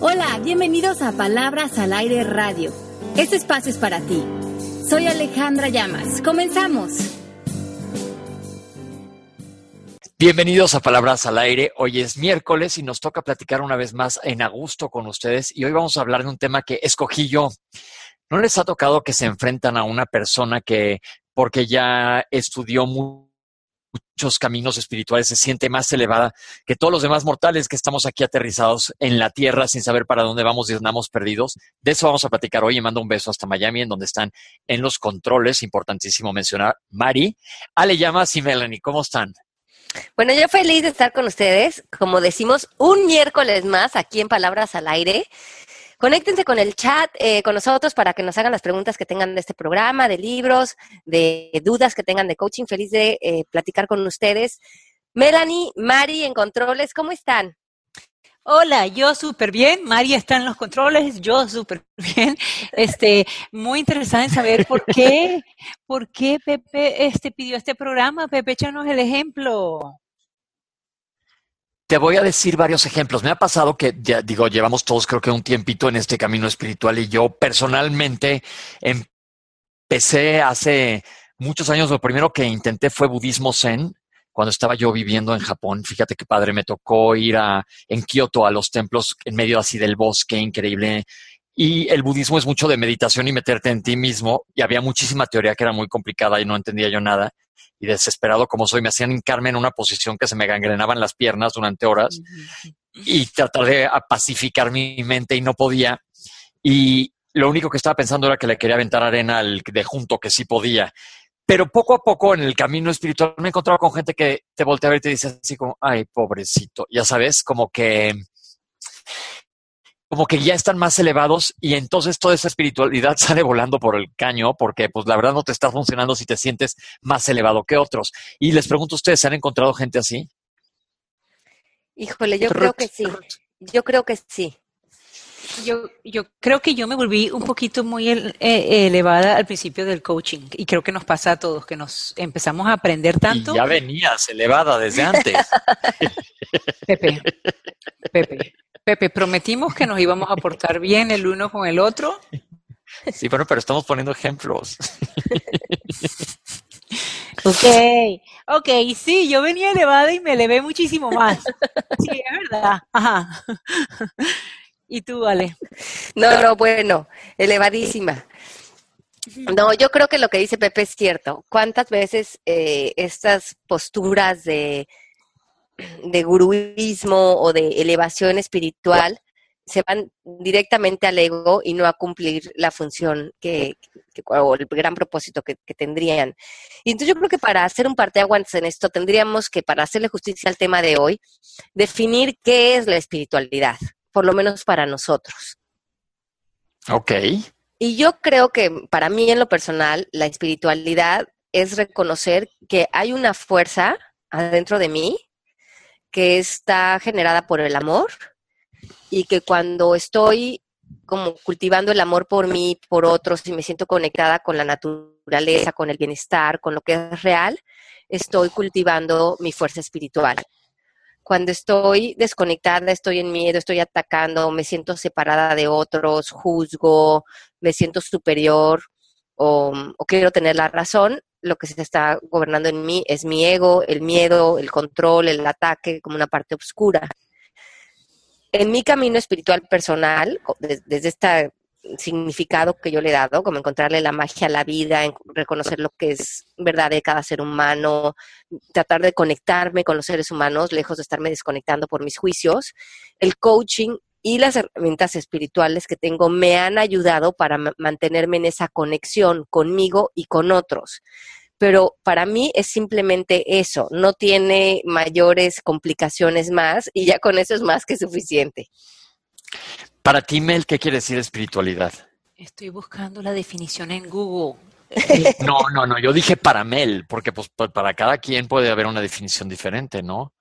Hola, bienvenidos a Palabras al Aire Radio. Este espacio es para ti. Soy Alejandra Llamas. Comenzamos. Bienvenidos a Palabras al Aire. Hoy es miércoles y nos toca platicar una vez más en agosto con ustedes y hoy vamos a hablar de un tema que escogí yo. ¿No les ha tocado que se enfrentan a una persona que porque ya estudió muchos caminos espirituales se siente más elevada que todos los demás mortales que estamos aquí aterrizados en la tierra sin saber para dónde vamos y andamos perdidos? De eso vamos a platicar hoy y mando un beso hasta Miami en donde están en los controles. Importantísimo mencionar Mari, Ale Llamas y Melanie. ¿Cómo están? Bueno, yo feliz de estar con ustedes, como decimos, un miércoles más aquí en Palabras al Aire. Conéctense con el chat, eh, con nosotros, para que nos hagan las preguntas que tengan de este programa, de libros, de dudas que tengan de coaching. Feliz de eh, platicar con ustedes. Melanie, Mari en controles, ¿cómo están? Hola, yo súper bien. María está en los controles, yo súper bien. Este, muy interesada en saber por qué, por qué Pepe este, pidió este programa. Pepe, échanos el ejemplo. Te voy a decir varios ejemplos. Me ha pasado que, ya digo, llevamos todos creo que un tiempito en este camino espiritual y yo personalmente empecé hace muchos años, lo primero que intenté fue budismo zen cuando estaba yo viviendo en Japón, fíjate qué padre, me tocó ir a, en Kioto a los templos en medio así del bosque, increíble. Y el budismo es mucho de meditación y meterte en ti mismo. Y había muchísima teoría que era muy complicada y no entendía yo nada. Y desesperado como soy, me hacían hincarme en una posición que se me gangrenaban las piernas durante horas y tratar de pacificar mi mente y no podía. Y lo único que estaba pensando era que le quería aventar arena al de junto, que sí podía. Pero poco a poco en el camino espiritual me he encontrado con gente que te voltea a ver y te dice así como, ay, pobrecito, ya sabes, como que como que ya están más elevados y entonces toda esa espiritualidad sale volando por el caño porque pues la verdad no te está funcionando si te sientes más elevado que otros. Y les pregunto a ustedes, ¿se han encontrado gente así? Híjole, yo creo que sí. Yo creo que sí. Yo, yo creo que yo me volví un poquito muy eh, elevada al principio del coaching y creo que nos pasa a todos, que nos empezamos a aprender tanto. Y ya venías elevada desde antes. Pepe, Pepe, Pepe, prometimos que nos íbamos a portar bien el uno con el otro. Sí, bueno, pero estamos poniendo ejemplos. Ok, ok, sí, yo venía elevada y me elevé muchísimo más. Sí, es verdad. Ajá. ¿Y tú, Ale? No, no, bueno, elevadísima. No, yo creo que lo que dice Pepe es cierto. ¿Cuántas veces eh, estas posturas de, de guruismo o de elevación espiritual se van directamente al ego y no a cumplir la función que, o el gran propósito que, que, tendrían. Y entonces yo creo que para hacer un parteaguas en esto tendríamos que, para hacerle justicia al tema de hoy, definir qué es la espiritualidad por lo menos para nosotros. Ok. Y yo creo que para mí en lo personal, la espiritualidad es reconocer que hay una fuerza adentro de mí que está generada por el amor y que cuando estoy como cultivando el amor por mí, por otros y me siento conectada con la naturaleza, con el bienestar, con lo que es real, estoy cultivando mi fuerza espiritual. Cuando estoy desconectada, estoy en miedo, estoy atacando, me siento separada de otros, juzgo, me siento superior o, quiero tener la razón, lo que se está gobernando en mí es mi ego, el miedo, el control, el ataque como una parte oscura. En mi camino espiritual personal, desde esta significado que yo le he dado, como encontrarle la magia a la vida, reconocer lo que es verdad de cada ser humano, tratar de conectarme con los seres humanos, lejos de estarme desconectando por mis juicios. El coaching y las herramientas espirituales que tengo me han ayudado para mantenerme en esa conexión conmigo y con otros. Pero para mí es simplemente eso, no tiene mayores complicaciones más y ya con eso es más que suficiente. Para ti, Mel, ¿qué quiere decir espiritualidad? Estoy buscando la definición en Google. No, no, no, yo dije para Mel, porque pues para cada quien puede haber una definición diferente, ¿no?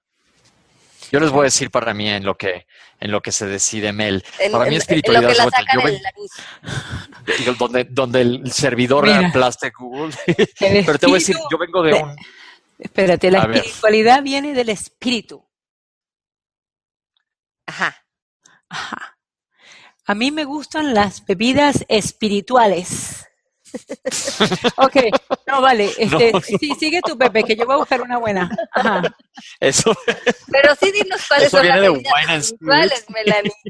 Yo les voy a decir para mí en lo que en lo que se decide Mel. para mí espiritualidad es donde, donde el servidor reemplace Google. Pero te voy a decir, yo vengo de un Espérate, la espiritualidad viene del espíritu. Ajá. Ajá. A mí me gustan las bebidas espirituales. ok, no, vale. Este, Sí, sigue tú, Pepe, que yo voy a buscar una buena. Ajá. Eso, Pero sí dinos cuáles eso son las de bebidas Wine and espirituales, Melanie.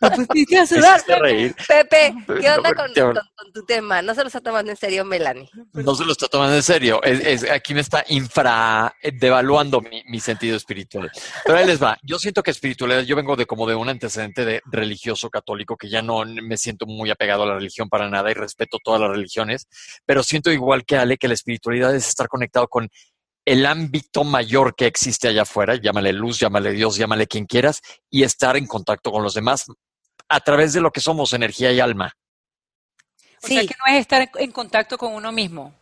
Me pusiste a sudar, Pepe. reír. Pepe, ¿qué No, onda con, con- con tu tema? No se lo está tomando en serio Melanie. No se lo está tomando en serio. Es, es- aquí me está infra devaluando mi, mi sentido espiritual. Pero ahí les va. Yo siento que espiritualidad, yo vengo de como de un antecedente de religioso católico que ya no me siento muy apegado a la religión para nada y respeto todas las religiones, pero siento igual que Ale que la espiritualidad es estar conectado con el ámbito mayor que existe allá afuera, llámale luz, llámale Dios, llámale quien quieras, y estar en contacto con los demás a través de lo que somos, energía y alma. O sea Sí. que no es estar en- contacto con uno mismo,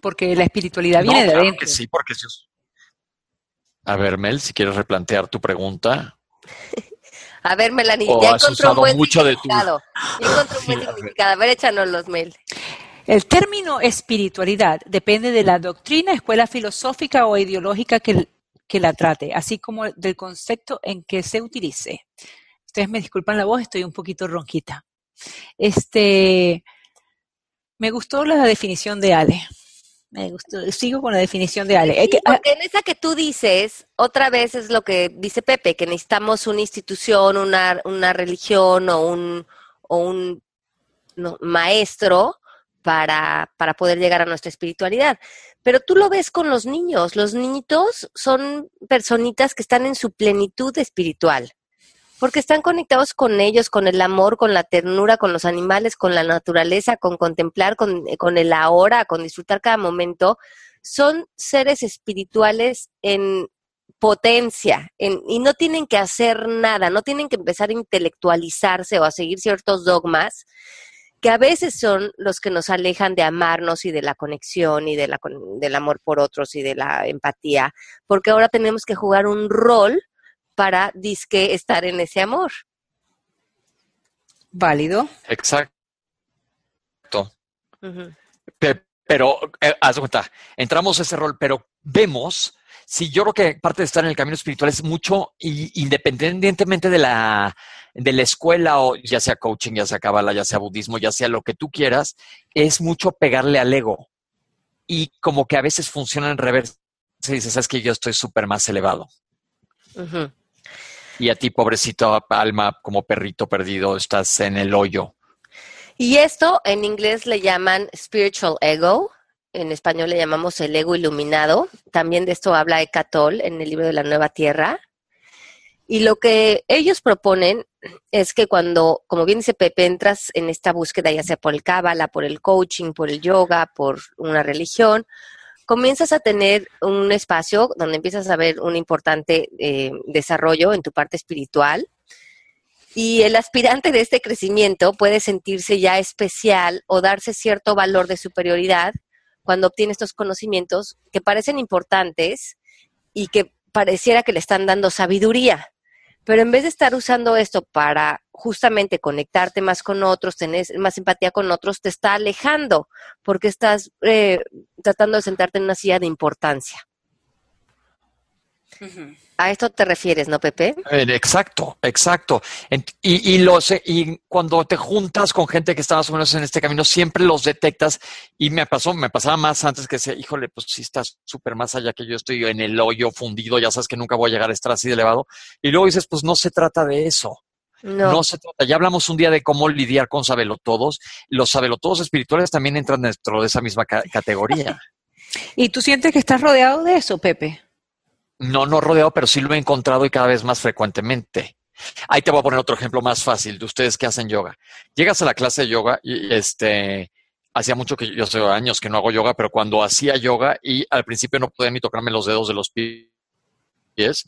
porque la espiritualidad viene no, de claro adentro. que sí, porque si A ver, Mel, si quieres replantear tu pregunta. A ver, Melanie, O ya has encontró un buen mucho de tu- significado. Ya encontró un buen Sí, significado. A ver, échanos los mail. El término espiritualidad depende de la doctrina, escuela filosófica o ideológica que, que la trate, así como del concepto en que se utilice. Ustedes me disculpan la voz, estoy un poquito ronquita. Este, me gustó la definición de Ale. Me gustó, sigo con la definición de Ale. Que- ah, Porque en esa que tú dices, otra vez es lo que dice Pepe, que necesitamos una institución, una, una religión o un, o un no, maestro para, para poder llegar a nuestra espiritualidad. Pero tú lo ves con los niños. Los niñitos son personitas que están en su plenitud espiritual, porque están conectados con ellos, con el amor, con la ternura, con los animales, con la naturaleza, con contemplar, con, con el ahora, con disfrutar cada momento. Son seres espirituales en potencia en- y no tienen que hacer nada, no tienen que empezar a intelectualizarse o a seguir ciertos dogmas que a veces son los que nos alejan de amarnos y de la conexión y de la, del amor por otros y de la empatía, porque ahora tenemos que jugar un rol para disque estar en ese amor. válido. Exacto. Pero, eh, haz de cuenta, entramos a ese rol, pero vemos, si yo creo que parte de estar en el camino espiritual es mucho, y, independientemente de la, de la escuela, o ya sea coaching, ya sea cabala, ya sea budismo, ya sea lo que tú quieras, es mucho pegarle al ego. Y como que a veces funciona en reversa. Y dices, sabes que yo estoy súper más elevado. Y a ti, pobrecito alma, como perrito perdido, estás en el hoyo. Y esto en inglés le llaman spiritual ego, en español le llamamos el ego iluminado. También de esto habla Eckhart Tolle en el libro de la Nueva Tierra. Y lo que ellos proponen es que cuando, como bien dice Pepe, entras en esta búsqueda, ya sea por el Cábala, por el coaching, por el yoga, por una religión, comienzas a tener un espacio donde empiezas a ver un importante eh, desarrollo en tu parte espiritual. Y el aspirante de este crecimiento puede sentirse ya especial o darse cierto valor de superioridad cuando obtiene estos conocimientos que parecen importantes y que pareciera que le están dando sabiduría. Pero en vez de estar usando esto para justamente conectarte más con otros, tener más empatía con otros, te está alejando porque estás eh, tratando de sentarte en una silla de importancia. A esto te refieres, ¿no, Pepe? Eh, Exacto, exacto. Y, y, los, y cuando te juntas con gente que está más o menos en este camino, siempre los detectas. Y me pasó, me pasaba más antes que decía, híjole, pues sí estás súper más allá que yo estoy en el hoyo fundido, ya sabes que nunca voy a llegar a estar así de elevado. Y luego dices, pues no se trata de eso. No. No se trata. Ya hablamos un día de cómo lidiar con sabelotodos. Los sabelotodos espirituales también entran dentro de esa misma ca- categoría. ¿Y tú sientes que estás rodeado de eso, Pepe? No, no rodeado, pero sí lo he encontrado y cada vez más frecuentemente. Ahí te voy a poner otro ejemplo más fácil de ustedes que hacen yoga. Llegas a la clase de yoga y este, hacía mucho que yo hace años que no hago yoga, pero cuando hacía yoga y al principio no podía ni tocarme los dedos de los pies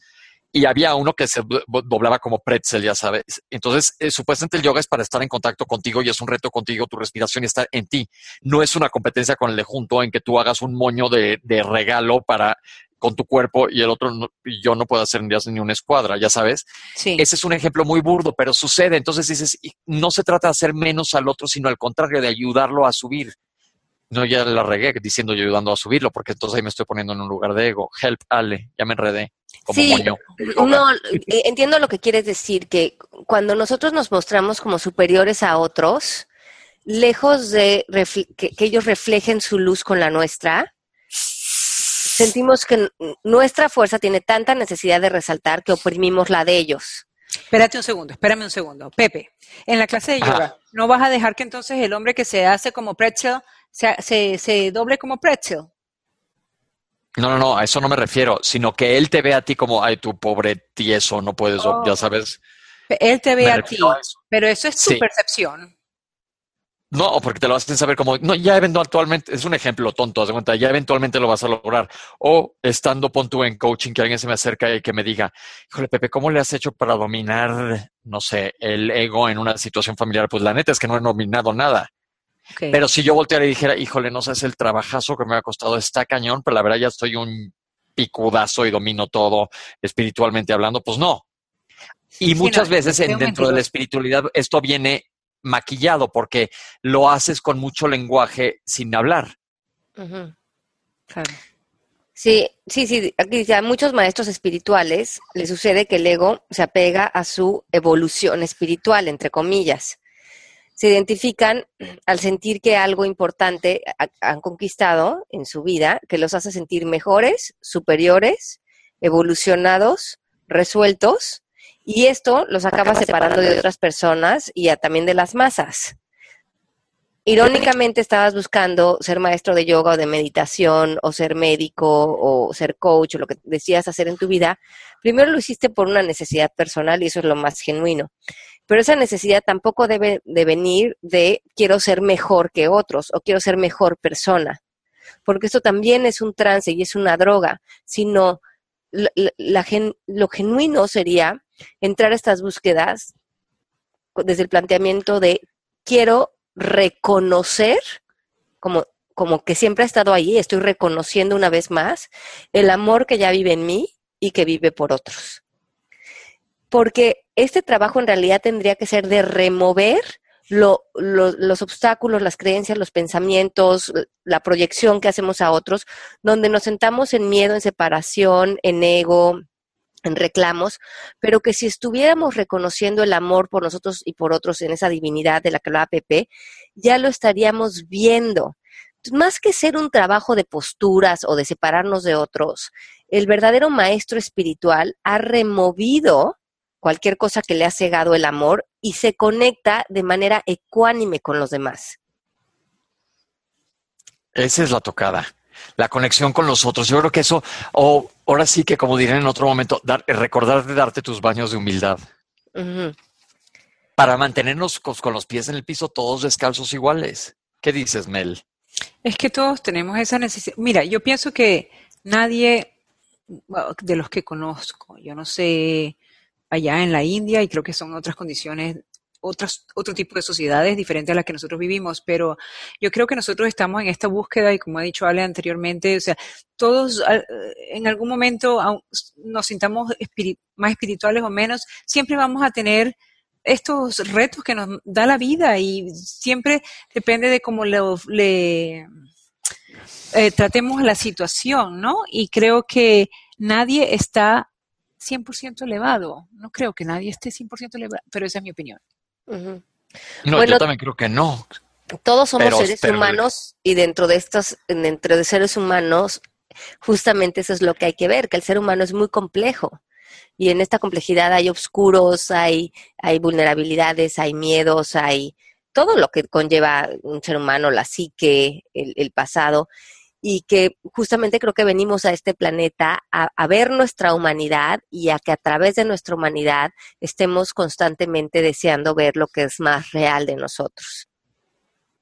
y había uno que se do- doblaba como pretzel, ya sabes. Entonces, eh, supuestamente el yoga es para estar en contacto contigo y es un reto contigo, tu respiración y está en ti. No es una competencia con el de junto en que tú hagas un moño de, de regalo para con tu cuerpo y el otro no- yo no puedo hacer ni, una escuadra, ya sabes. Sí. Ese es un ejemplo muy burdo, pero sucede. Entonces dices, no se trata de hacer menos al otro, sino al contrario, de ayudarlo a subir. No, ya la regué diciendo yo ayudando a subirlo, porque entonces ahí me estoy poniendo en un lugar de ego. Help, Ale, ya me enredé. Como Sí, moño. No, eh, entiendo lo que quieres decir, que cuando nosotros nos mostramos como superiores a otros, lejos de que, que ellos reflejen su luz con la nuestra, sentimos que nuestra fuerza tiene tanta necesidad de resaltar que oprimimos la de ellos. Espérate un segundo, espérame un segundo. Pepe, en la clase de Ajá. yoga, ¿no vas a dejar que entonces el hombre que se hace como pretzel se, se, se doble como pretzel? No, no, no, a eso no me refiero, sino que él te ve a ti como, ay, tu pobre tieso, no puedes, Oh. ya sabes. Él te ve a ti, refiero a eso. pero eso es tu Sí. percepción. No, porque te lo hacen saber como, no, ya eventualmente, es un ejemplo tonto, haz de cuenta, ya eventualmente lo vas a lograr. O estando, pon tú en coaching, que alguien se me acerca y que me diga, híjole, Pepe, ¿cómo le has hecho para dominar, no sé, el ego en una situación familiar? Pues la neta es que no he dominado nada. Pero si yo volteara y dijera, híjole, no sabes el trabajazo que me ha costado, está cañón, pero la verdad ya estoy un picudazo y domino todo espiritualmente hablando, pues no. Y Sí, muchas no, veces en, dentro de la espiritualidad esto viene maquillado porque lo haces con mucho lenguaje sin hablar. Claro. Sí, sí, sí. Aquí dice, a muchos maestros espirituales les sucede que el ego se apega a su evolución espiritual, entre comillas. Se identifican al sentir que algo importante ha- han conquistado en su vida, que los hace sentir mejores, superiores, evolucionados, resueltos, y esto los acaba separando de otras personas y a- también de las masas. Irónicamente estabas buscando ser maestro de yoga o de meditación o ser médico o ser coach o lo que decías hacer en tu vida, primero lo hiciste por una necesidad personal y eso es lo más genuino. Pero esa necesidad tampoco debe de venir de quiero ser mejor que otros o quiero ser mejor persona, porque esto también es un trance y es una droga, sino la- gen- lo genuino sería entrar a estas búsquedas desde el planteamiento de quiero reconocer, como, como que siempre ha estado ahí, estoy reconociendo una vez más el amor que ya vive en mí y que vive por otros. Porque este trabajo en realidad tendría que ser de remover lo- lo- los obstáculos, las creencias, los pensamientos, la proyección que hacemos a otros, donde nos sentamos en miedo, en separación, en ego, en reclamos, pero que si estuviéramos reconociendo el amor por nosotros y por otros en esa divinidad de la que hablaba Pepe, ya lo estaríamos viendo. Más que ser un trabajo de posturas o de separarnos de otros, el verdadero maestro espiritual ha removido cualquier cosa que le ha cegado el amor y se conecta de manera ecuánime con los demás. Esa es la tocada. La conexión con los otros. Yo creo que eso, o ahora sí que como diré en otro momento, dar- recordar de darte tus baños de humildad. Para mantenernos con, con los pies en el piso todos descalzos iguales. ¿Qué dices, Mel? Es que todos tenemos esa necesidad. Mira, yo pienso que nadie de los que conozco, yo no sé, allá en la India, y creo que son otras condiciones, otras, otro tipo de sociedades diferentes a las que nosotros vivimos, pero yo creo que nosotros estamos en esta búsqueda y como ha dicho Ale anteriormente, o sea, todos en algún momento nos sintamos más espirituales o menos, siempre vamos a tener estos retos que nos da la vida y siempre depende de cómo lo- le eh, tratemos la situación, ¿no? Y creo que nadie está 100% elevado. No creo que nadie esté 100% elevado, pero esa es mi opinión. No, Bueno, yo también creo que no. Todos somos Pero- seres pero- humanos y dentro de estos, dentro de seres humanos, justamente eso es lo que hay que ver, que el ser humano es muy complejo. Y en esta complejidad hay oscuros, hay, hay vulnerabilidades, hay miedos, hay todo lo que conlleva un ser humano, la psique, el, el pasado, y que justamente creo que venimos a este planeta a, a ver nuestra humanidad y a que a través de nuestra humanidad estemos constantemente deseando ver lo que es más real de nosotros.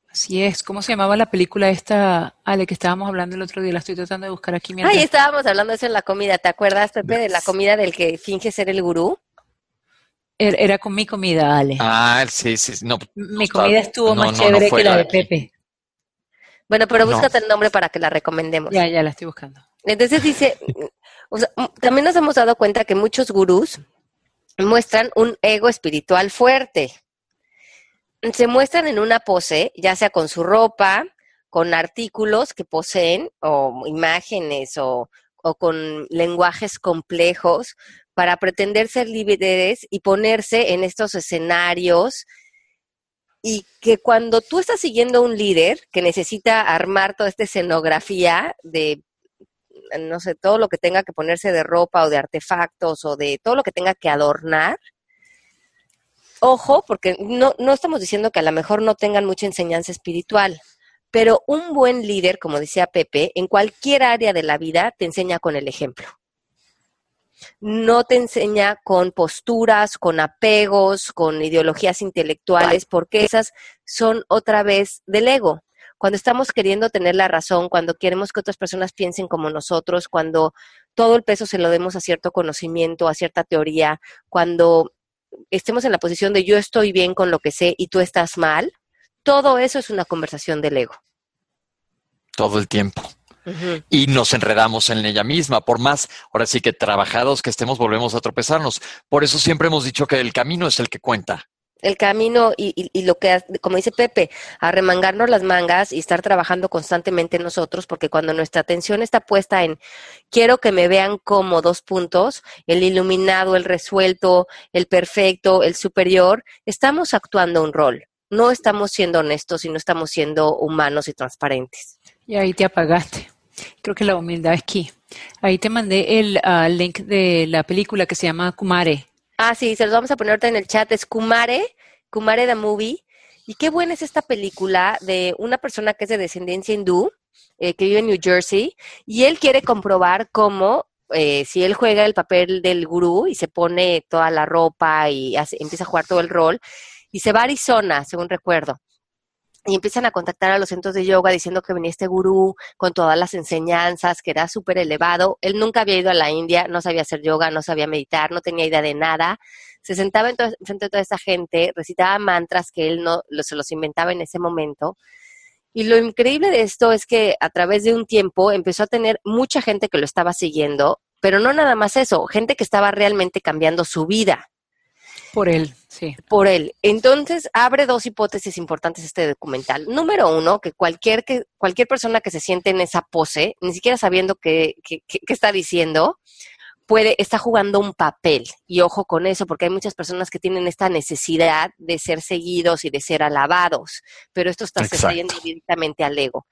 Así es. ¿Cómo se llamaba la película esta, Ale, que estábamos hablando el otro día? La estoy tratando de buscar aquí mientras... Ay, estábamos hablando de eso en la comida. ¿Te acuerdas, Pepe, de la comida del que finge ser el gurú? Era, era con mi comida, Ale. Ah, sí, sí. sí, No, mi comida estuvo no, más no, no chévere que la de aquí. Pepe. Bueno, pero No. búscate el nombre para que la recomendemos. Ya, ya la estoy buscando. Entonces dice, o sea, m- también nos hemos dado cuenta que muchos gurús muestran un ego espiritual fuerte. Se muestran en una pose, ya sea con su ropa, con artículos que poseen o imágenes o, o con lenguajes complejos para pretender ser líderes y ponerse en estos escenarios y que cuando tú estás siguiendo a un líder que necesita armar toda esta escenografía de, no sé, todo lo que tenga que ponerse de ropa o de artefactos o de todo lo que tenga que adornar, ojo, porque no, no estamos diciendo que a lo mejor no tengan mucha enseñanza espiritual, pero un buen líder, como decía Pepe, en cualquier área de la vida te enseña con el ejemplo no te enseña con posturas, con apegos, con ideologías intelectuales, porque esas son otra vez del ego. Cuando estamos queriendo tener la razón, cuando queremos que otras personas piensen como nosotros, cuando todo el peso se lo demos a cierto conocimiento, a cierta teoría, cuando estemos en la posición de yo estoy bien con lo que sé y tú estás mal, todo eso es una conversación del ego. Todo el tiempo y nos enredamos en ella misma. Por más, ahora sí que trabajados que estemos, volvemos a tropezarnos. Por eso siempre hemos dicho que el camino es el que cuenta. El camino y, y, lo que, como dice Pepe, arremangarnos las mangas y estar trabajando constantemente nosotros, porque cuando nuestra atención está puesta en quiero que me vean como dos puntos, el iluminado, el resuelto, el perfecto, el superior, estamos actuando un rol. No estamos siendo honestos y no estamos siendo humanos y transparentes. Y ahí te apagaste. Creo que la humildad es aquí. Ahí te mandé el ah, link de la película que se llama Kumare. Ah, sí, se los vamos a poner en el chat. Es Kumare, Kumare the Movie. Y qué buena es esta película de una persona que es de descendencia hindú, eh, que vive en New Jersey, y él quiere comprobar cómo, eh, si él juega el papel del gurú y se pone toda la ropa y empieza a jugar todo el rol, y se va a Arizona, según recuerdo y empiezan a contactar a los centros de yoga diciendo que venía este gurú con todas las enseñanzas, que era súper elevado. Él nunca había ido a la India, no sabía hacer yoga, no sabía meditar, no tenía idea de nada. Se sentaba en frente de toda esa gente, recitaba mantras que él no se los inventaba en ese momento. Y lo increíble de esto es que a través de un tiempo empezó a tener mucha gente que lo estaba siguiendo, pero no nada más eso, gente que estaba realmente cambiando su vida. Por él, sí. Por él. Entonces, abre dos hipótesis importantes este documental. Número uno, que cualquier, que, cualquier persona que se siente en esa pose, ni siquiera sabiendo qué, qué, está diciendo, puede, está jugando un papel. Y ojo con eso, porque hay muchas personas que tienen esta necesidad de ser seguidos y de ser alabados, pero esto está sucediendo directamente al ego.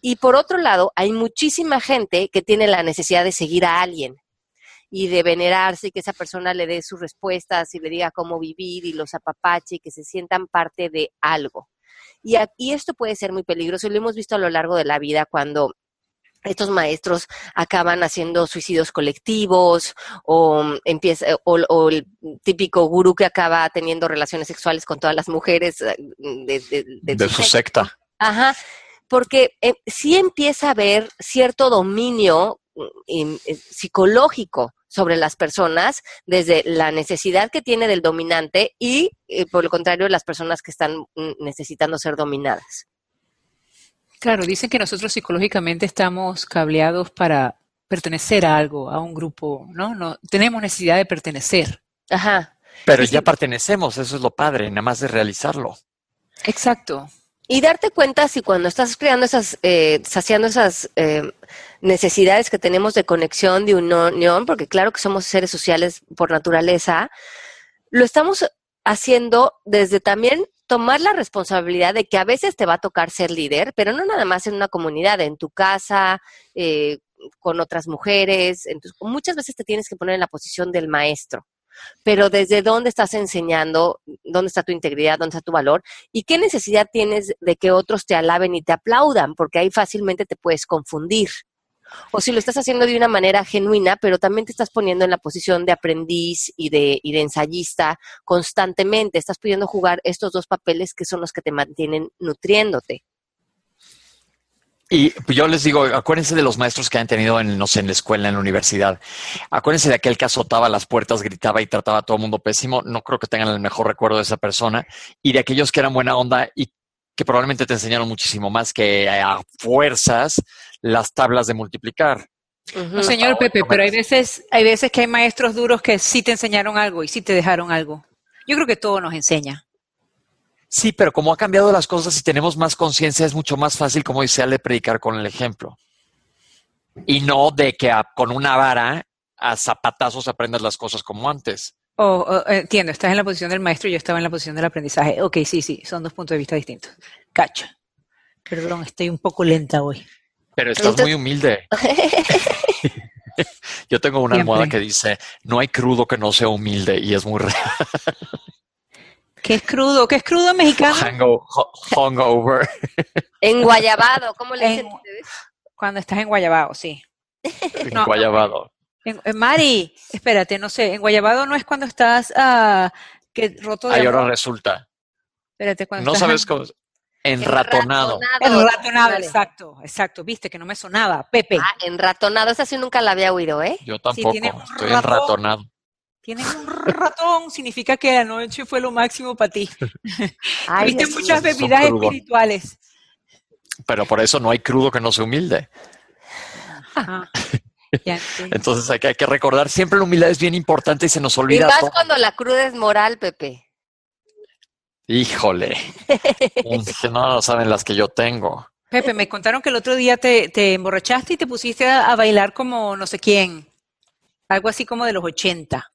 Y por otro lado, hay muchísima gente que tiene la necesidad de seguir a alguien y de venerarse y que esa persona le dé sus respuestas y le diga cómo vivir y los apapache y que se sientan parte de algo. Y, aquí esto puede ser muy peligroso y lo hemos visto a lo largo de la vida cuando estos maestros acaban haciendo suicidios colectivos o empieza o, el típico gurú que acaba teniendo relaciones sexuales con todas las mujeres eh, de, su, secta. Ajá, porque eh, sí empieza a haber cierto dominio mm, eh, psicológico sobre las personas desde la necesidad que tiene del dominante y, eh, por el contrario, las personas que están mm, necesitando ser dominadas. Claro, dicen que nosotros psicológicamente estamos cableados para pertenecer a algo, a un grupo, ¿no? no tenemos necesidad de pertenecer. Ajá. Pero ya pertenecemos, eso es lo padre, nada más de realizarlo. Exacto. Y darte cuenta si cuando estás creando esas, eh, saciando esas eh, necesidades que tenemos de conexión, de unión, porque claro que somos seres sociales por naturaleza, lo estamos haciendo desde también tomar la responsabilidad de que a veces te va a tocar ser líder, pero no nada más en una comunidad, en tu casa, eh, con otras mujeres. Entonces, muchas veces te tienes que poner en la posición del maestro pero desde dónde estás enseñando, dónde está tu integridad, dónde está tu valor y qué necesidad tienes de que otros te alaben y te aplaudan, porque ahí fácilmente te puedes confundir. O si lo estás haciendo de una manera genuina, pero también te estás poniendo en la posición de aprendiz y de, ensayista constantemente, estás pudiendo jugar estos dos papeles que son los que te mantienen nutriéndote. Y yo les digo, acuérdense de los maestros que han tenido en, no sé, en la escuela, en la universidad. Acuérdense de aquel que azotaba las puertas, gritaba y trataba a todo el mundo pésimo. No creo que tengan el mejor recuerdo de esa persona. Y de aquellos que eran buena onda y que probablemente te enseñaron muchísimo más que a fuerzas las tablas de multiplicar. No, señor Pepe, pero hay veces, hay veces que hay maestros duros que sí te enseñaron algo y sí te dejaron algo. Yo creo que todo nos enseña. Sí, pero como ha cambiado las cosas y tenemos más conciencia, es mucho más fácil, como dice Ale, predicar con el ejemplo. Y no de que a- con una vara a zapatazos aprendas las cosas como antes. Oh, oh, entiendo, estás en la posición del maestro y yo estaba en la posición del aprendizaje. Ok, sí, sí, son dos puntos de vista distintos. Cacha. Perdón, estoy un poco lenta hoy. Pero estás Entonces- muy humilde. Yo tengo una Siempre. almohada que dice, no hay crudo que no sea humilde y es muy real. ¿Qué es crudo? ¿Qué es crudo mexicano? Hango- hungover. En Guayabado, ¿cómo le dicen En- ustedes? Cuando estás en Guayabao, sí. No. Guayabado. En- en Mari, espérate, no sé, en Guayabado no es cuando estás ah, que roto de Ahí ahora resulta. Espérate, cuando No estás sabes cómo. Enratonado. enratonado, Vale. exacto, exacto, viste que no me sonaba. Pepe, Ah, enratonado, esa sí nunca la había oído, ¿eh? Yo tampoco. tiene un Estoy ratón. enratonado. tienes un ratón, significa que la noche fue lo máximo para ti. Ay, Viste Dios muchas bebidas espirituales. Pero por eso no hay crudo que no sea humilde. Ajá. Ya entiendo. Entonces hay que, hay que recordar, siempre la humildad es bien importante y se nos Y olvida más todo. cuando la cruda es moral, Pepe. Híjole. No lo saben las que yo tengo. Pepe, me contaron que el otro día te, te emborrachaste y te pusiste a, a bailar como no sé quién. Algo así como de los 80.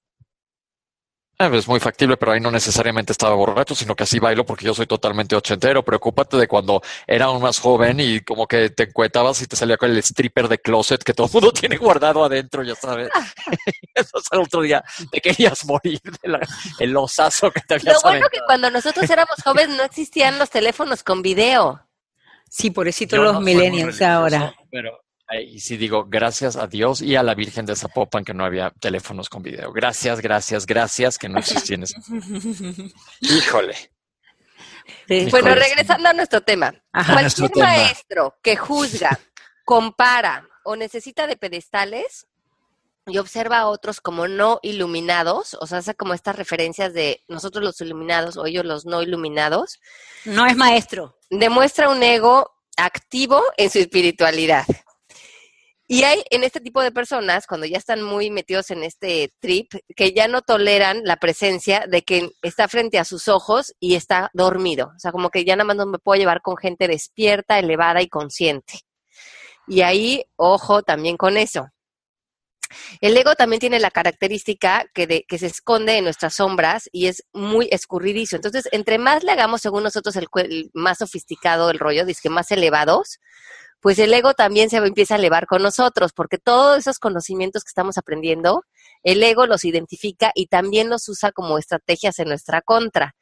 Eh, Es muy factible, pero ahí no necesariamente estaba borracho, sino que así bailo porque yo soy totalmente ochentero. Preocúpate de cuando era aún más joven y como que te encuetabas y te salía con el stripper de closet que todo el mundo tiene guardado adentro, ya sabes. Entonces al otro día te querías morir del osazo que te habías Lo bueno que cuando nosotros éramos jóvenes no existían los teléfonos con video. Sí, pobrecito Yo los no muy millennials ahora. Pero ahí sí digo, gracias a Dios y a la Virgen de Zapopan que no había teléfonos con video. Gracias, gracias, gracias que no existían. Híjole. Sí. Bueno, regresando a nuestro tema. Ajá. Nuestro Cualquier tema. maestro que juzga, compara o necesita de pedestales y observa a otros como no iluminados, o sea, hace como estas referencias de nosotros los iluminados o ellos los no iluminados, No es maestro. demuestra un ego activo en su espiritualidad. Y hay en este tipo de personas, cuando ya están muy metidos en este trip, que ya no toleran la presencia de quien está frente a sus ojos y está dormido. O sea, como que ya nada más no me puedo llevar con gente despierta, elevada y consciente. Y ahí, ojo también con eso. El ego también tiene la característica que, de, que se esconde en nuestras sombras y es muy escurridizo. Entonces, entre más le hagamos, según nosotros, el, el más sofisticado el rollo, dice que más elevados, pues el ego también se empieza a elevar con nosotros, porque todos esos conocimientos que estamos aprendiendo, el ego los identifica y también los usa como estrategias en nuestra contra.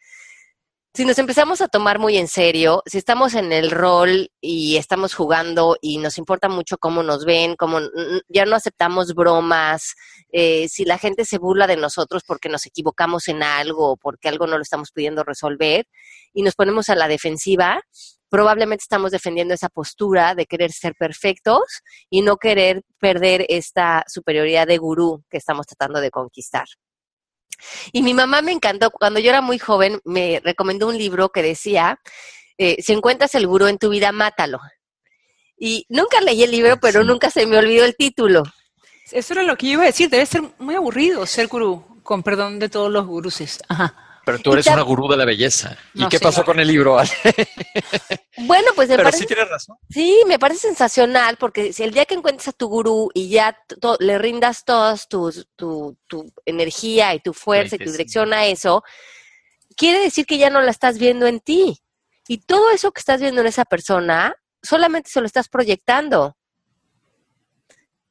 Si nos empezamos a tomar muy en serio, si estamos en el rol y estamos jugando y nos importa mucho cómo nos ven, cómo ya no aceptamos bromas, eh, si la gente se burla de nosotros porque nos equivocamos en algo o porque algo no lo estamos pudiendo resolver y nos ponemos a la defensiva, probablemente estamos defendiendo esa postura de querer ser perfectos y no querer perder esta superioridad de gurú que estamos tratando de conquistar. Y mi mamá me encantó, cuando yo era muy joven, me recomendó un libro que decía, eh, si encuentras el gurú en tu vida, mátalo. Y nunca leí el libro, pero Sí. nunca se me olvidó el título. Eso era lo que yo iba a decir. Debe ser muy aburrido ser gurú, con perdón de todos los guruses. Ajá. Pero tú eres una gurú de la belleza. ¿Y No, qué sí. pasó con el libro? Bueno, pues me Pero parece sí tienes razón. Sí, me parece sensacional porque si el día que encuentres a tu gurú y ya to- le rindas toda tu, tu, tu energía y tu fuerza y tu sí. dirección a eso, quiere decir que ya no la estás viendo en ti. Y todo eso que estás viendo en esa persona, solamente se lo estás proyectando.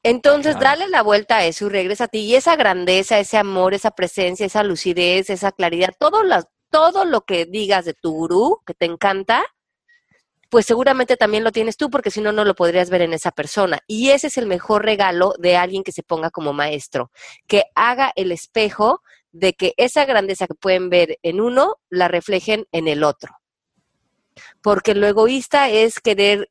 Entonces, Claro. dale la vuelta a eso y regresa a ti. Y esa grandeza, ese amor, esa presencia, esa lucidez, esa claridad, todo, las- todo lo que digas de tu gurú, que te encanta, pues seguramente también lo tienes tú, porque si no, no lo podrías ver en esa persona. Y ese es el mejor regalo de alguien que se ponga como maestro, que haga el espejo de que esa grandeza que pueden ver en uno, la reflejen en el otro. Porque lo egoísta es querer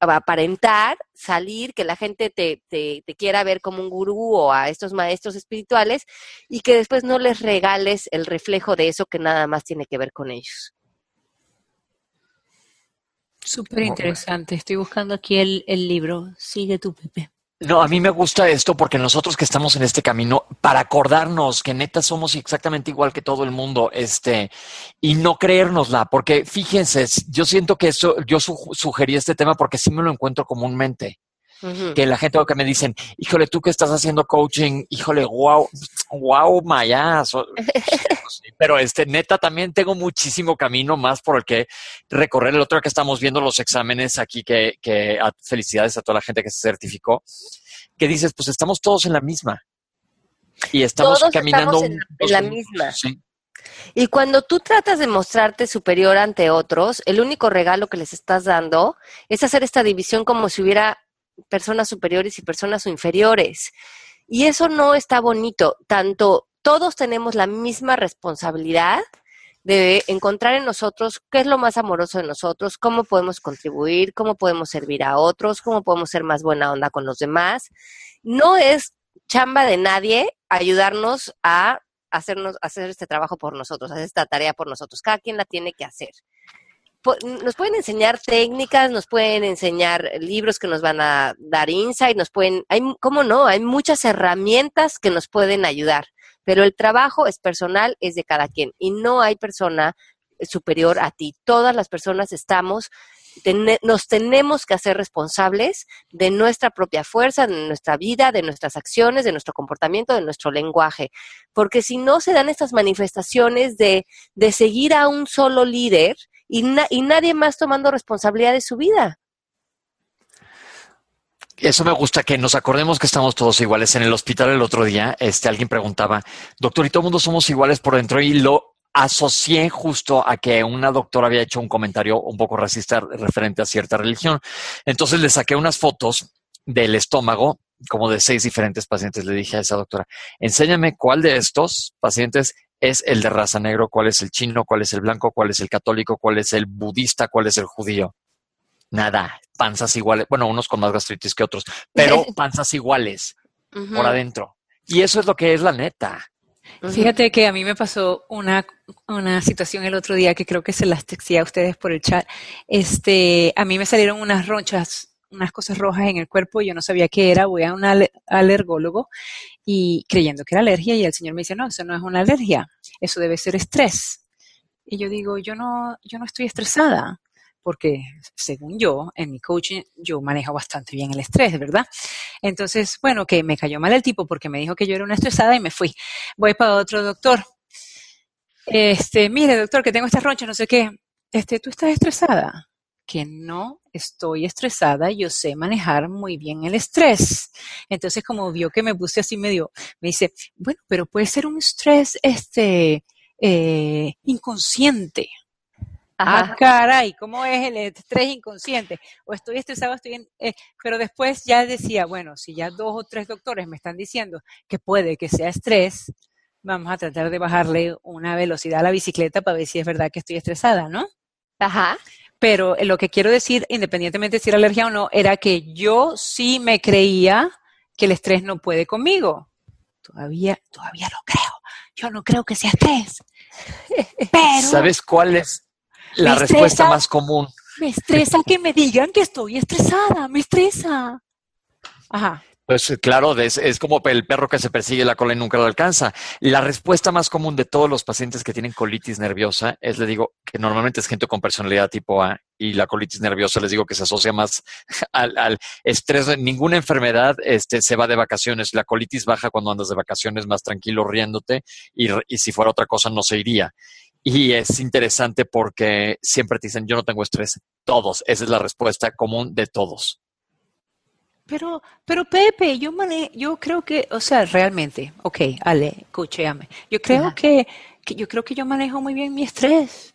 aparentar, salir, que la gente te, te, te quiera ver como un gurú o a estos maestros espirituales y que después no les regales el reflejo de eso que nada más tiene que ver con ellos. Súper interesante. Estoy buscando aquí el, el libro. Sigue tú, Pepe. No, a mí me gusta esto porque nosotros que estamos en este camino, para acordarnos que neta somos exactamente igual que todo el mundo, este, y no creérnosla, porque fíjense, yo siento que eso, yo sugerí este tema porque sí me lo encuentro comúnmente. Que la gente que me dicen, híjole, tú que estás haciendo coaching, híjole, wow, wow, mayazo. Pero este, neta, también tengo muchísimo camino más por el que recorrer. El otro que estamos viendo los exámenes aquí, que, que felicidades a toda la gente que se certificó, que dices, pues estamos todos en la misma. Y estamos caminando. en, la misma. Y cuando tú tratas de mostrarte superior ante otros, el único regalo que les estás dando es hacer esta división como si hubiera personas superiores y personas inferiores. Y eso no está bonito. Tanto todos tenemos la misma responsabilidad de encontrar en nosotros qué es lo más amoroso de nosotros, cómo podemos contribuir, cómo podemos servir a otros, cómo podemos ser más buena onda con los demás. No es chamba de nadie ayudarnos a hacernos, hacer este trabajo por nosotros, hacer esta tarea por nosotros. Cada quien la tiene que hacer nos pueden enseñar técnicas, nos pueden enseñar libros que nos van a dar insight, nos pueden, hay, ¿cómo no? Hay muchas herramientas que nos pueden ayudar, pero el trabajo es personal, es de cada quien y no hay persona superior a ti. Todas las personas estamos, nos tenemos que hacer responsables de nuestra propia fuerza, de nuestra vida, de nuestras acciones, de nuestro comportamiento, de nuestro lenguaje. Porque si no se dan estas manifestaciones de, de seguir a un solo líder, y, y nadie más tomando responsabilidad de su vida. Eso me gusta, que nos acordemos que estamos todos iguales. En el hospital el otro día, este, alguien preguntaba, doctor, ¿y todo el mundo somos iguales por dentro? Y lo asocié justo a que una doctora había hecho un comentario un poco racista referente a cierta religión. Entonces le saqué unas fotos del estómago, como de seis diferentes pacientes. Le dije a esa doctora, enséñame cuál de estos pacientes es el de raza negro, cuál es el chino, cuál es el blanco, cuál es el católico, cuál es el budista, cuál es el judío. Nada, panzas iguales, bueno, unos con más gastritis que otros, pero panzas iguales por adentro. Y eso es lo que es la neta. Fíjate que a mí me pasó una, una situación el otro día que creo que se las texté a ustedes por el chat. Este, a mí me salieron unas ronchas unas cosas rojas en el cuerpo, yo no sabía qué era, voy a un alergólogo y creyendo que era alergia y el señor me dice, no, eso no es una alergia, eso debe ser estrés. Y yo digo, yo no, yo no estoy estresada, porque según yo, en mi coaching, yo manejo bastante bien el estrés, ¿verdad? Entonces, bueno, que me cayó mal el tipo porque me dijo que yo era una estresada y me fui. Voy para otro doctor. Este, mire, doctor, que tengo esta roncha, no sé qué. Este, ¿tú estás estresada? Que no estoy estresada, yo sé manejar muy bien el estrés. Entonces, como vio que me puse así medio, me dice, bueno, pero puede ser un estrés este eh, inconsciente. Ah, caray, ¿cómo es el estrés inconsciente? O estoy estresado, estoy en... Eh, pero después ya decía, bueno, si ya dos o tres doctores me están diciendo que puede que sea estrés, vamos a tratar de bajarle una velocidad a la bicicleta para ver si es verdad que estoy estresada, ¿no? Ajá. Pero lo que quiero decir, independientemente de si era alergia o no, era que yo sí me creía que el estrés no puede conmigo. Todavía, todavía lo creo. Yo no creo que sea estrés. Pero. ¿Sabes cuál es la respuesta más común? Me estresa que me digan que estoy estresada. Me estresa. Ajá. Pues eh, claro, es, como el perro que se persigue la cola y nunca lo alcanza. La respuesta más común de todos los pacientes que tienen colitis nerviosa es, le digo, que normalmente es gente con personalidad tipo A y la colitis nerviosa les digo que se asocia más al, al estrés. Ninguna enfermedad este, se va de vacaciones. La colitis baja cuando andas de vacaciones más tranquilo riéndote y, y si fuera otra cosa no se iría. Y es interesante porque siempre te dicen, yo no tengo estrés. Todos. Esa es la respuesta común de todos. Pero, pero Pepe, yo mane yo creo que, o sea, realmente, ok, Ale, escúchame. Yo creo que, yo creo que yo manejo muy bien mi estrés.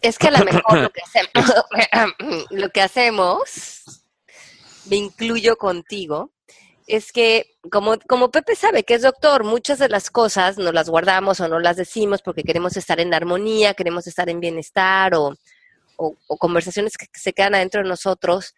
Es que a lo mejor lo que hacemos, lo que hacemos, me incluyo contigo, es que como, como Pepe sabe que es doctor, muchas de las cosas no las guardamos o no las decimos porque queremos estar en armonía, queremos estar en bienestar o, o conversaciones que se quedan adentro de nosotros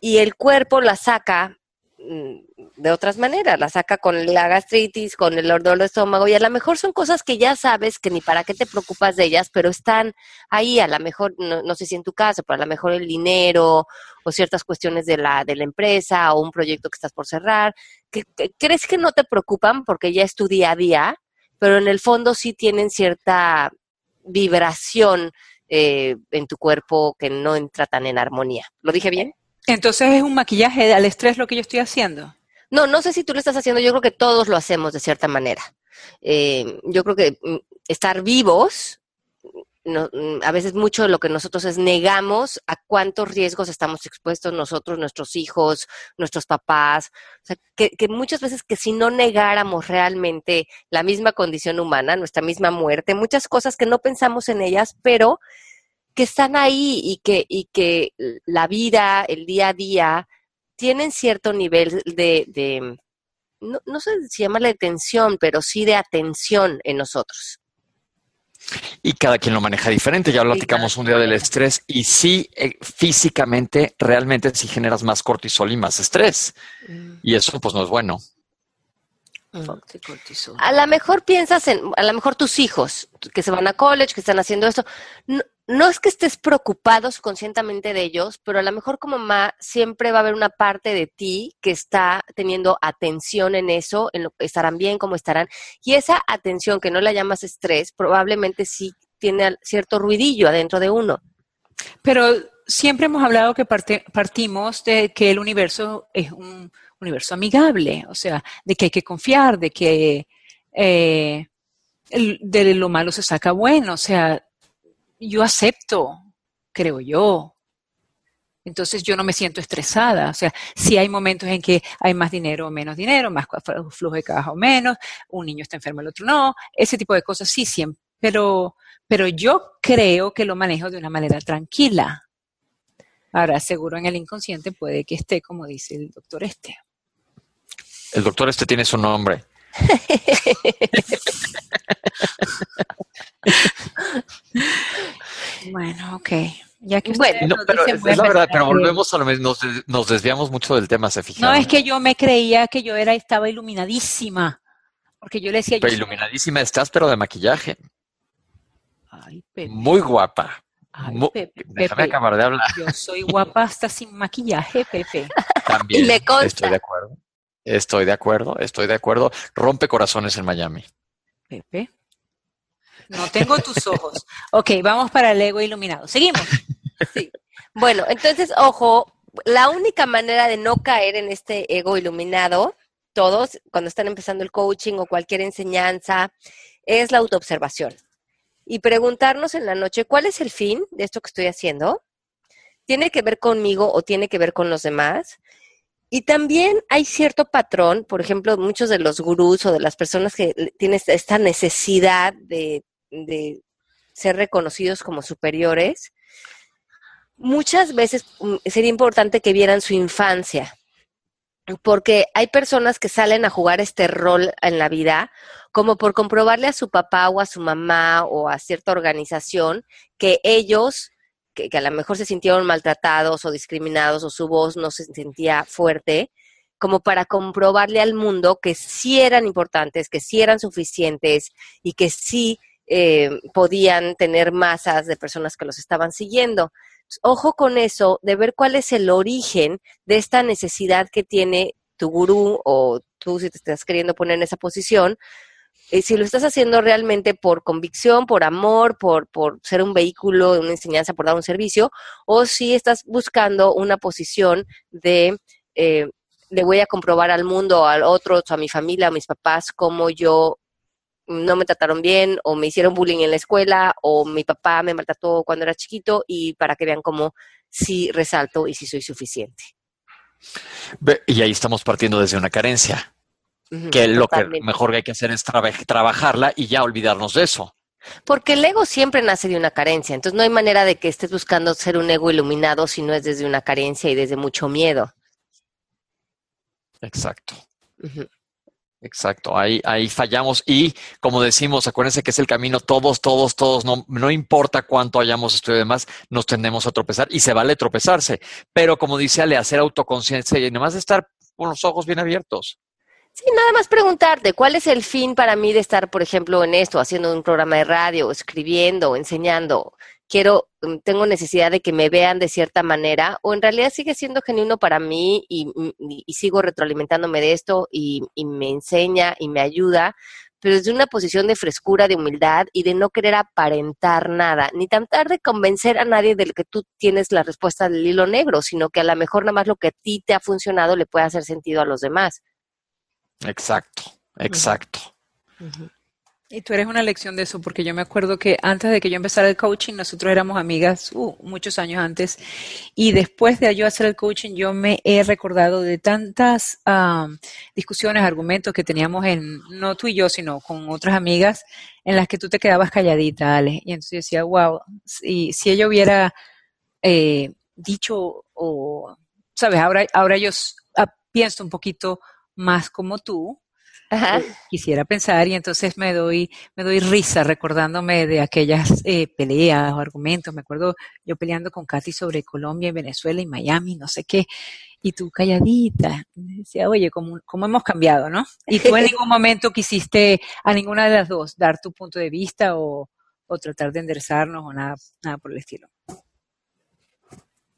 y el cuerpo la saca mm, de otras maneras, la saca con la gastritis, con el dolor de estómago y a lo mejor son cosas que ya sabes que ni para qué te preocupas de ellas, pero están ahí, a lo mejor, no, sé si en tu caso, pero a lo mejor el dinero o ciertas cuestiones de la, de la empresa o un proyecto que estás por cerrar, que, crees que no te preocupan porque ya es tu día a día, pero en el fondo sí tienen cierta vibración eh, en tu cuerpo que no entra tan en armonía. ¿Lo dije bien? Entonces es un maquillaje al estrés lo que yo estoy haciendo. No, no sé si tú lo estás haciendo, yo creo que todos lo hacemos de cierta manera. Eh, yo creo que mm, estar vivos, mm, a veces mucho de lo que nosotros es negamos a cuántos riesgos estamos expuestos nosotros, nuestros hijos, nuestros papás. O sea, que, que muchas veces que si no negáramos realmente la misma condición humana, nuestra misma muerte, muchas cosas que no pensamos en ellas, pero que están ahí y que, y que la vida, el día a día, tienen cierto nivel de, no, sé si llamarle tensión, pero sí de atención en nosotros. Y cada quien lo maneja diferente. Ya platicamos un día del estrés y sí, eh, físicamente, realmente sí generas más cortisol y más estrés. Mm. Y eso pues no es bueno. Mm. A lo mejor piensas en, a lo mejor tus hijos que se van a college, que están haciendo esto, no, es que estés preocupados conscientemente de ellos, pero a lo mejor como mamá siempre va a haber una parte de ti que está teniendo atención en eso, en lo que estarán bien, cómo estarán, y esa atención que no la llamas estrés, probablemente sí tiene cierto ruidillo adentro de uno. Pero siempre hemos hablado que partimos de que el universo es un universo amigable, o sea, de que hay que confiar, de que eh, de lo malo se saca bueno, o sea, yo acepto, creo yo. Entonces yo no me siento estresada, o sea, si hay momentos en que hay más dinero o menos dinero, más flujo de caja o menos, un niño está enfermo, el otro no, ese tipo de cosas sí, siempre, pero, pero yo creo que lo manejo de una manera tranquila. Ahora, seguro en el inconsciente puede que esté, como dice el doctor Este. El doctor este tiene su nombre. bueno, ok. Ya que bueno, pero es, la verdad, pero volvemos a lo mismo, nos, desviamos mucho del tema, se fijaron. No, es que yo me creía que yo era, estaba iluminadísima. Porque yo le decía. Pero iluminadísima estás, pero de maquillaje. Ay, Pepe. Muy guapa. Ay, Pepe, Déjame acabar de hablar. Yo soy guapa hasta sin maquillaje, Pepe. También. Estoy de acuerdo. Estoy de acuerdo, estoy de acuerdo. Rompe corazones en Miami. Pepe. No tengo tus ojos. ok, vamos para el ego iluminado. Seguimos. Sí. Bueno, entonces, ojo, la única manera de no caer en este ego iluminado, todos, cuando están empezando el coaching o cualquier enseñanza, es la autoobservación. Y preguntarnos en la noche, ¿cuál es el fin de esto que estoy haciendo? ¿Tiene que ver conmigo o tiene que ver con los demás? Y también hay cierto patrón, por ejemplo, muchos de los gurús o de las personas que tienen esta necesidad de, ser reconocidos como superiores, muchas veces mm, sería importante que vieran su infancia, porque hay personas que salen a jugar este rol en la vida como por comprobarle a su papá o a su mamá o a cierta organización que ellos que, a lo mejor se sintieron maltratados o discriminados o su voz no se sentía fuerte, como para comprobarle al mundo que sí eran importantes, que sí eran suficientes y que sí eh, podían tener masas de personas que los estaban siguiendo. Ojo con eso, de ver cuál es el origen de esta necesidad que tiene tu gurú o tú si te estás queriendo poner en esa posición, eh, si lo estás haciendo realmente por convicción, por amor, por, ser un vehículo una enseñanza, por dar un servicio, o si estás buscando una posición de eh, le voy a comprobar al mundo, al otro, a mi familia, a mis papás, cómo yo no me trataron bien o me hicieron bullying en la escuela o mi papá me maltrató cuando era chiquito y para que vean cómo sí resalto y sí soy suficiente. Y ahí estamos partiendo desde una carencia que lo que mejor que hay que hacer es trabajarla y ya olvidarnos de eso. Porque el ego siempre nace de una carencia, entonces no hay manera de que estés buscando ser un ego iluminado si no es desde una carencia y desde mucho miedo. Exacto. Exacto, ahí, ahí fallamos y como decimos, acuérdense que es el camino, todos, todos, todos, no, no importa cuánto hayamos estudiado y demás, nos tendemos a tropezar y se vale tropezarse, pero como dice Ale, hacer autoconciencia y además estar con los ojos bien abiertos. Sí, nada más preguntarte, ¿cuál es el fin para mí de estar, por ejemplo, en esto, haciendo un programa de radio, escribiendo, enseñando? Quiero, mm, tengo necesidad de que me vean de cierta manera, o en realidad sigue siendo genuino para mí y, y sigo retroalimentándome de esto y, me enseña y me ayuda, pero desde una posición de frescura, de humildad y de no querer aparentar nada, ni tratar de convencer a nadie del que tú tienes la respuesta del hilo negro, sino que a lo mejor nada más lo que a ti te ha funcionado le puede hacer sentido a los demás. Exacto, exacto. Y tú eres una lección de eso, porque yo me acuerdo que antes de que yo empezara el coaching, nosotros éramos amigas uh, muchos años antes, y después de yo hacer el coaching, yo me he recordado de tantas um, discusiones, argumentos que teníamos en, no tú y yo, sino con otras amigas, en las que tú te quedabas calladita, Ale. Y entonces yo decía, wow, si, si ella hubiera eh, dicho, o, sabes, ahora, ahora yo ah, pienso un poquito más como tú, Ajá. quisiera pensar y entonces me doy, me doy risa recordándome de aquellas eh, peleas o argumentos. Me acuerdo yo peleando con Katy sobre Colombia y Venezuela y Miami, no sé qué, y tú calladita. Y Decía, oye, ¿cómo, cómo hemos cambiado, no? Y tú en ningún momento quisiste a ninguna de las dos dar tu punto de vista o, o tratar de enderezarnos o nada, nada por el estilo.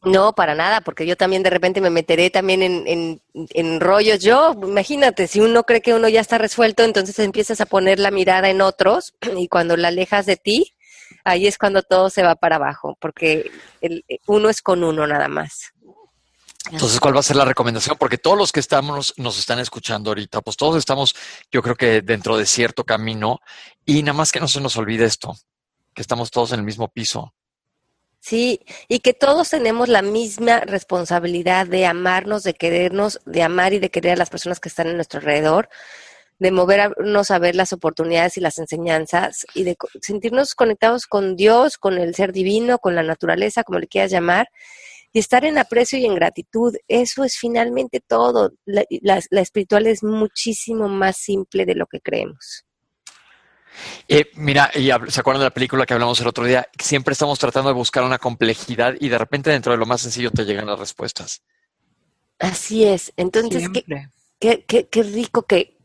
No, para nada, porque yo también de repente me meteré también en, en, en rollos. Yo, imagínate, si uno cree que uno ya está resuelto, entonces empiezas a poner la mirada en otros y cuando la alejas de ti, ahí es cuando todo se va para abajo, porque el, uno es con uno nada más. Entonces, ¿cuál va a ser la recomendación? Porque todos los que estamos, nos están escuchando ahorita, pues todos estamos, yo creo que dentro de cierto camino y nada más que no se nos olvide esto, que estamos todos en el mismo piso. Sí, y que todos tenemos la misma responsabilidad de amarnos, de querernos, de amar y de querer a las personas que están en nuestro alrededor, de movernos a ver las oportunidades y las enseñanzas y de sentirnos conectados con Dios, con el ser divino, con la naturaleza, como le quieras llamar, y estar en aprecio y en gratitud. Eso es finalmente todo. La, la espiritual es muchísimo más simple de lo que creemos. Eh, mira, y ¿se acuerdan de la película que hablamos el otro día? Siempre estamos tratando de buscar una complejidad y de repente dentro de lo más sencillo te llegan las respuestas. Así es. Entonces, ¿qué, qué, qué, qué rico que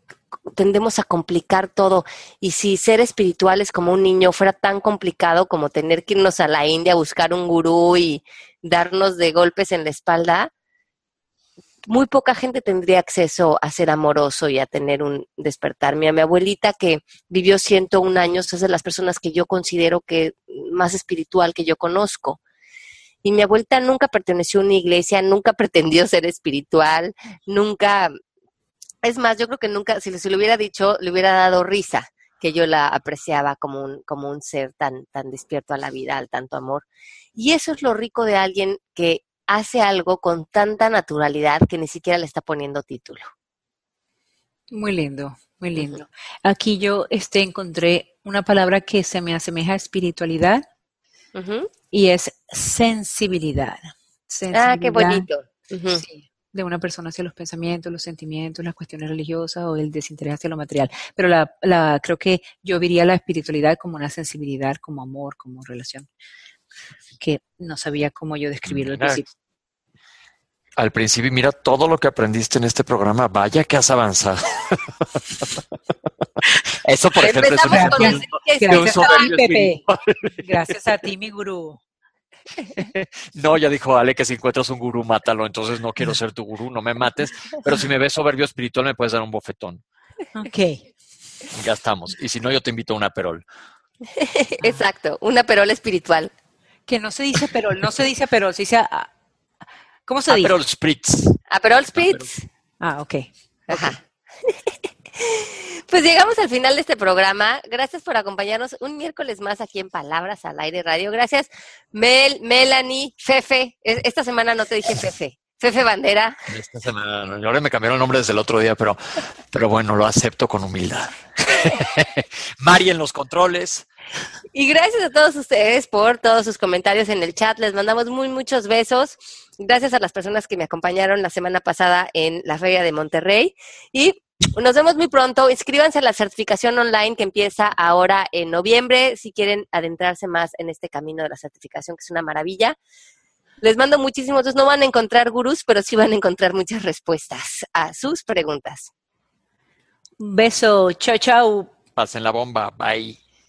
tendemos a complicar todo. Y si ser espirituales como un niño fuera tan complicado como tener que irnos a la India a buscar un gurú y darnos de golpes en la espalda, muy poca gente tendría acceso a ser amoroso y a tener un despertar. Mira, mi abuelita que vivió 101 años es de las personas que yo considero que más espiritual que yo conozco. Y mi abuelita nunca perteneció a una iglesia, nunca pretendió ser espiritual, nunca es más, yo creo que nunca, si se lo hubiera dicho, le hubiera dado risa, que yo la apreciaba como un, como un ser tan, tan despierto a la vida, al tanto amor. Y eso es lo rico de alguien que hace algo con tanta naturalidad que ni siquiera le está poniendo título. Muy lindo, muy lindo. Aquí yo este, encontré una palabra que se me asemeja a espiritualidad y es sensibilidad. Ah, qué bonito. Sí, de una persona hacia los pensamientos, los sentimientos, las cuestiones religiosas o el desinterés hacia lo material. Pero la, la, creo que yo vería la espiritualidad como una sensibilidad, como amor, como relación, que no sabía cómo yo describirlo al principio. Al principio, y mira todo lo que aprendiste en este programa. Vaya que has avanzado. Eso, por ejemplo, es Gracias a ti, Pepe. Gracias a ti, mi gurú. No, ya dijo Ale que si encuentras un gurú, mátalo. Entonces no quiero ser tu gurú, no me mates. Pero si me ves soberbio espiritual, me puedes dar un bofetón. Ok. Ya estamos. Y si no, yo te invito a una perol. Exacto, una perola espiritual. Que no se dice perol, no se dice perol, se dice... ah, ¿Cómo se Ah, dice? perol spritz. A perol spritz. Ah, ok. Ajá. Pues llegamos al final de este programa. Gracias por acompañarnos un miércoles más aquí en Palabras al Aire Radio. Gracias, Mel, Melanie, Fefe. Esta semana no te dije Fefe. Fefe Bandera. Esta semana, no, ahora me cambiaron el nombre desde el otro día, pero, pero bueno, lo acepto con humildad. Mari en los controles. Y gracias a todos ustedes por todos sus comentarios en el chat. Les mandamos muy muchos besos. Gracias a las personas que me acompañaron la semana pasada en la Feria de Monterrey. Y nos vemos muy pronto. Inscríbanse a la certificación online que empieza ahora en noviembre si quieren adentrarse más en este camino de la certificación, que es una maravilla. Les mando muchísimos, no van a encontrar gurús, pero sí van a encontrar muchas respuestas a sus preguntas. Un beso, chao, chao. Pasen la bomba, bye.